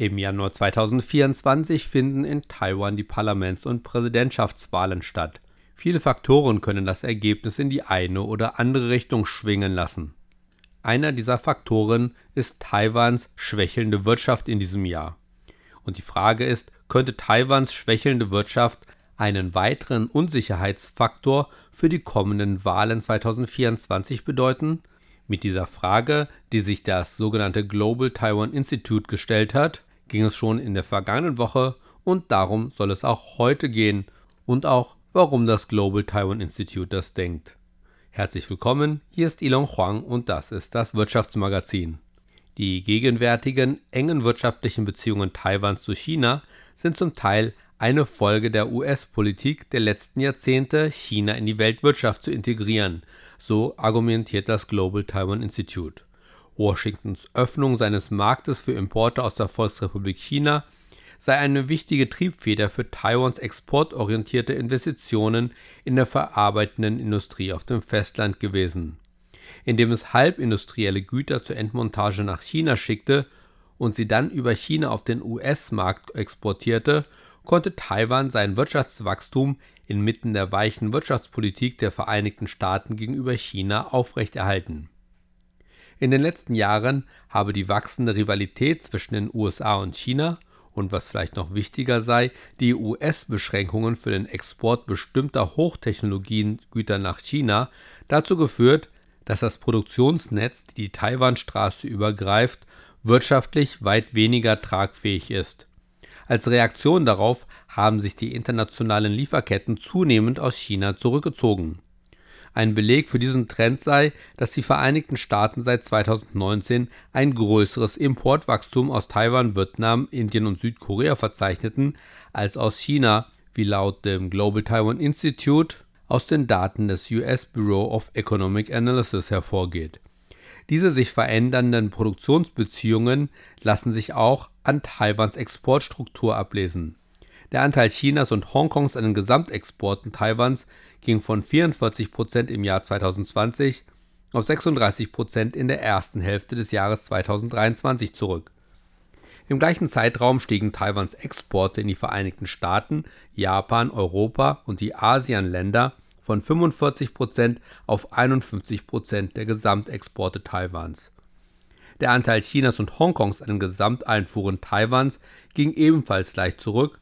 Im Januar 2024 finden in Taiwan die Parlaments- und Präsidentschaftswahlen statt. Viele Faktoren können das Ergebnis in die eine oder andere Richtung schwingen lassen. Einer dieser Faktoren ist Taiwans schwächelnde Wirtschaft in diesem Jahr. Und die Frage ist, könnte Taiwans schwächelnde Wirtschaft einen weiteren Unsicherheitsfaktor für die kommenden Wahlen 2024 bedeuten? Mit dieser Frage, die sich das sogenannte Global Taiwan Institute gestellt hat, ging es schon in der vergangenen Woche und darum soll es auch heute gehen und auch warum das Global Taiwan Institute das denkt. Herzlich willkommen, hier ist Ilon Huang und das ist das Wirtschaftsmagazin. Die gegenwärtigen engen wirtschaftlichen Beziehungen Taiwans zu China sind zum Teil eine Folge der US-Politik der letzten Jahrzehnte, China in die Weltwirtschaft zu integrieren, so argumentiert das Global Taiwan Institute. Washingtons Öffnung seines Marktes für Importe aus der Volksrepublik China sei eine wichtige Triebfeder für Taiwans exportorientierte Investitionen in der verarbeitenden Industrie auf dem Festland gewesen. Indem es halbindustrielle Güter zur Endmontage nach China schickte und sie dann über China auf den US-Markt exportierte, konnte Taiwan sein Wirtschaftswachstum inmitten der weichen Wirtschaftspolitik der Vereinigten Staaten gegenüber China aufrechterhalten in den letzten Jahren habe die wachsende Rivalität zwischen den USA und China und was vielleicht noch wichtiger sei, die US-Beschränkungen für den Export bestimmter Hochtechnologiengüter nach China dazu geführt, dass das Produktionsnetz, die die Taiwanstraße übergreift, wirtschaftlich weit weniger tragfähig ist. Als Reaktion darauf haben sich die internationalen Lieferketten zunehmend aus China zurückgezogen ein Beleg für diesen Trend sei, dass die Vereinigten Staaten seit 2019 ein größeres Importwachstum aus Taiwan, Vietnam, Indien und Südkorea verzeichneten als aus China, wie laut dem Global Taiwan Institute aus den Daten des US Bureau of Economic Analysis hervorgeht. Diese sich verändernden Produktionsbeziehungen lassen sich auch an Taiwans Exportstruktur ablesen. Der Anteil Chinas und Hongkongs an den Gesamtexporten Taiwans ging von 44 Prozent im Jahr 2020 auf 36 Prozent in der ersten Hälfte des Jahres 2023 zurück. Im gleichen Zeitraum stiegen Taiwans Exporte in die Vereinigten Staaten, Japan, Europa und die ASEAN-Länder von 45 Prozent auf 51 Prozent der Gesamtexporte Taiwans. Der Anteil Chinas und Hongkongs an den Gesamteinfuhren Taiwans ging ebenfalls leicht zurück,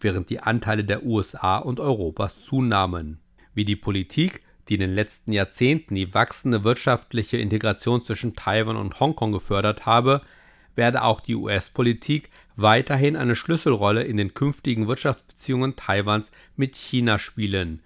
während die Anteile der USA und Europas zunahmen wie die Politik, die in den letzten Jahrzehnten die wachsende wirtschaftliche Integration zwischen Taiwan und Hongkong gefördert habe, werde auch die US-Politik weiterhin eine Schlüsselrolle in den künftigen Wirtschaftsbeziehungen Taiwans mit China spielen.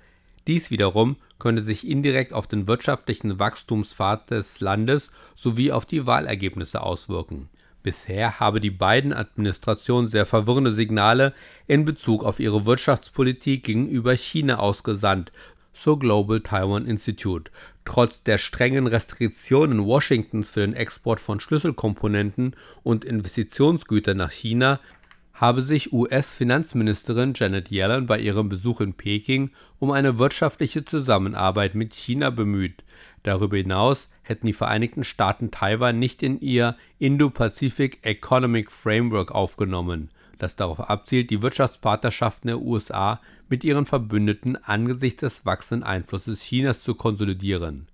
Dies wiederum könnte sich indirekt auf den wirtschaftlichen Wachstumspfad des Landes sowie auf die Wahlergebnisse auswirken. Bisher habe die beiden Administrationen sehr verwirrende Signale in Bezug auf ihre Wirtschaftspolitik gegenüber China ausgesandt, so Global Taiwan Institute. Trotz der strengen Restriktionen Washingtons für den Export von Schlüsselkomponenten und Investitionsgütern nach China habe sich US-Finanzministerin Janet Yellen bei ihrem Besuch in Peking um eine wirtschaftliche Zusammenarbeit mit China bemüht. Darüber hinaus hätten die Vereinigten Staaten Taiwan nicht in ihr Indo-Pacific Economic Framework aufgenommen das darauf abzielt, die Wirtschaftspartnerschaften der USA mit ihren Verbündeten angesichts des wachsenden Einflusses Chinas zu konsolidieren.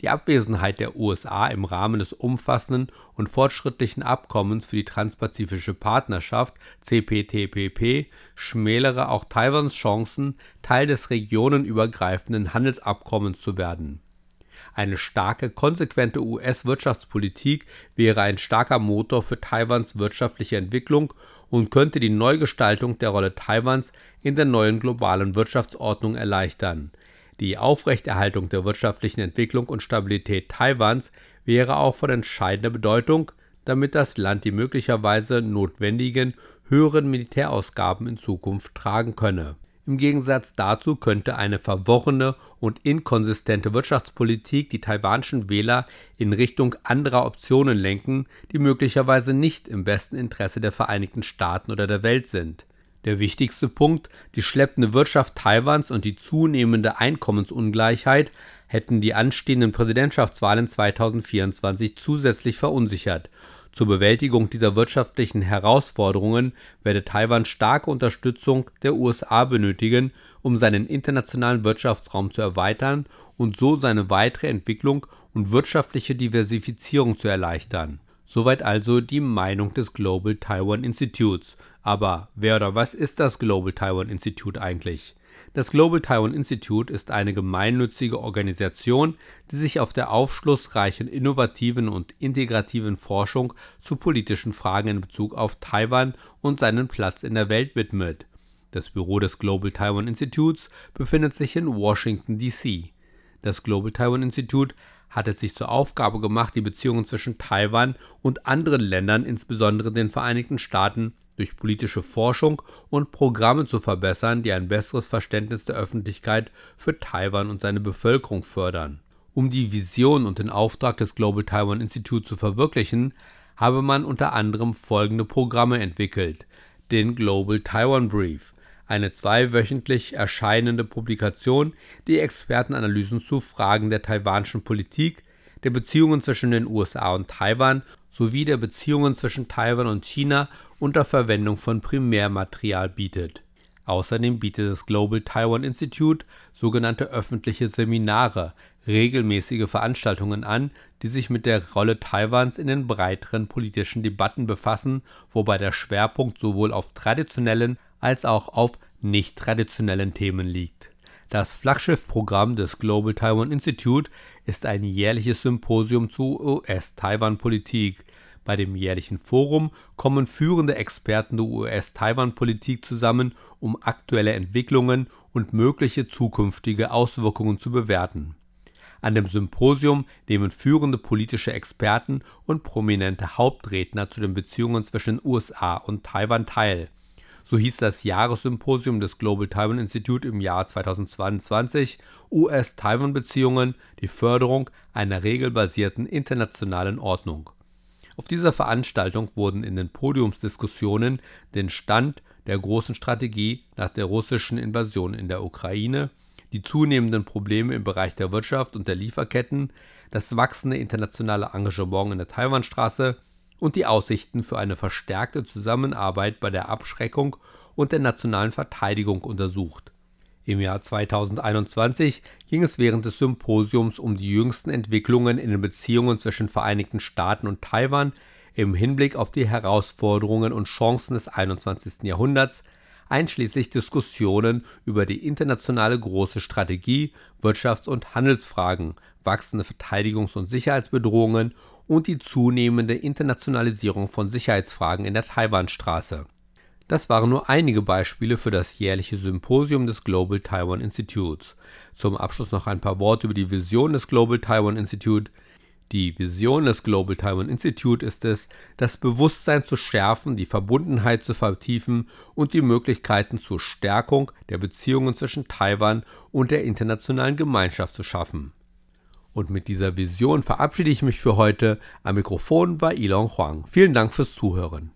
Die Abwesenheit der USA im Rahmen des umfassenden und fortschrittlichen Abkommens für die Transpazifische Partnerschaft CPTPP schmälere auch Taiwans Chancen, Teil des regionenübergreifenden Handelsabkommens zu werden. Eine starke, konsequente US-Wirtschaftspolitik wäre ein starker Motor für Taiwans wirtschaftliche Entwicklung und könnte die Neugestaltung der Rolle Taiwans in der neuen globalen Wirtschaftsordnung erleichtern. Die Aufrechterhaltung der wirtschaftlichen Entwicklung und Stabilität Taiwans wäre auch von entscheidender Bedeutung, damit das Land die möglicherweise notwendigen höheren Militärausgaben in Zukunft tragen könne im Gegensatz dazu könnte eine verworrene und inkonsistente Wirtschaftspolitik die taiwanischen Wähler in Richtung anderer Optionen lenken, die möglicherweise nicht im besten Interesse der Vereinigten Staaten oder der Welt sind. Der wichtigste Punkt, die schleppende Wirtschaft Taiwans und die zunehmende Einkommensungleichheit hätten die anstehenden Präsidentschaftswahlen 2024 zusätzlich verunsichert Zur Bewältigung dieser wirtschaftlichen Herausforderungen werde Taiwan starke Unterstützung der USA benötigen, um seinen internationalen Wirtschaftsraum zu erweitern und so seine weitere Entwicklung und wirtschaftliche Diversifizierung zu erleichtern. Soweit also die Meinung des Global Taiwan Institutes. Aber wer oder was ist das Global Taiwan Institute eigentlich? Das Global Taiwan Institute ist eine gemeinnützige Organisation, die sich auf der aufschlussreichen, innovativen und integrativen Forschung zu politischen Fragen in Bezug auf Taiwan und seinen Platz in der Welt widmet. Das Büro des Global Taiwan Institutes befindet sich in Washington, D.C. Das Global Taiwan Institute hat es sich zur Aufgabe gemacht, die Beziehungen zwischen Taiwan und anderen Ländern, insbesondere den Vereinigten Staaten, durch politische Forschung und Programme zu verbessern, die ein besseres Verständnis der Öffentlichkeit für Taiwan und seine Bevölkerung fördern. Um die Vision und den Auftrag des Global Taiwan Institute zu verwirklichen, habe man unter anderem folgende Programme entwickelt: den Global Taiwan Brief, eine zweiwöchentlich erscheinende Publikation, die Expertenanalysen zu Fragen der taiwanischen Politik, der Beziehungen zwischen den USA und Taiwan sowie der Beziehungen zwischen Taiwan und China unter Verwendung von Primärmaterial bietet. Außerdem bietet das Global Taiwan Institute sogenannte öffentliche Seminare, regelmäßige Veranstaltungen an, die sich mit der Rolle Taiwans in den breiteren politischen Debatten befassen, wobei der Schwerpunkt sowohl auf traditionellen als auch auf nicht traditionellen Themen liegt. Das Flaggschiffprogramm des Global Taiwan Institute ist ein jährliches Symposium zur US-Taiwan-Politik. Bei dem jährlichen Forum kommen führende Experten der US-Taiwan-Politik zusammen, um aktuelle Entwicklungen und mögliche zukünftige Auswirkungen zu bewerten. An dem Symposium nehmen führende politische Experten und prominente Hauptredner zu den Beziehungen zwischen USA und Taiwan teil so hieß das Jahressymposium des Global Taiwan Institute im Jahr 2022 US-Taiwan-Beziehungen, die Förderung einer regelbasierten internationalen Ordnung. Auf dieser Veranstaltung wurden in den Podiumsdiskussionen den Stand der großen Strategie nach der russischen Invasion in der Ukraine, die zunehmenden Probleme im Bereich der Wirtschaft und der Lieferketten, das wachsende internationale Engagement in der Taiwanstraße und die Aussichten für eine verstärkte Zusammenarbeit bei der Abschreckung und der nationalen Verteidigung untersucht. Im Jahr 2021 ging es während des Symposiums um die jüngsten Entwicklungen in den Beziehungen zwischen Vereinigten Staaten und Taiwan im Hinblick auf die Herausforderungen und Chancen des 21. Jahrhunderts, einschließlich Diskussionen über die internationale große Strategie, Wirtschafts- und Handelsfragen, wachsende Verteidigungs- und Sicherheitsbedrohungen und die zunehmende Internationalisierung von Sicherheitsfragen in der Taiwanstraße. Das waren nur einige Beispiele für das jährliche Symposium des Global Taiwan Institutes. Zum Abschluss noch ein paar Worte über die Vision des Global Taiwan Institute. Die Vision des Global Taiwan Institute ist es, das Bewusstsein zu schärfen, die Verbundenheit zu vertiefen und die Möglichkeiten zur Stärkung der Beziehungen zwischen Taiwan und der internationalen Gemeinschaft zu schaffen. Und mit dieser Vision verabschiede ich mich für heute. Am Mikrofon war Ilon Huang. Vielen Dank fürs Zuhören.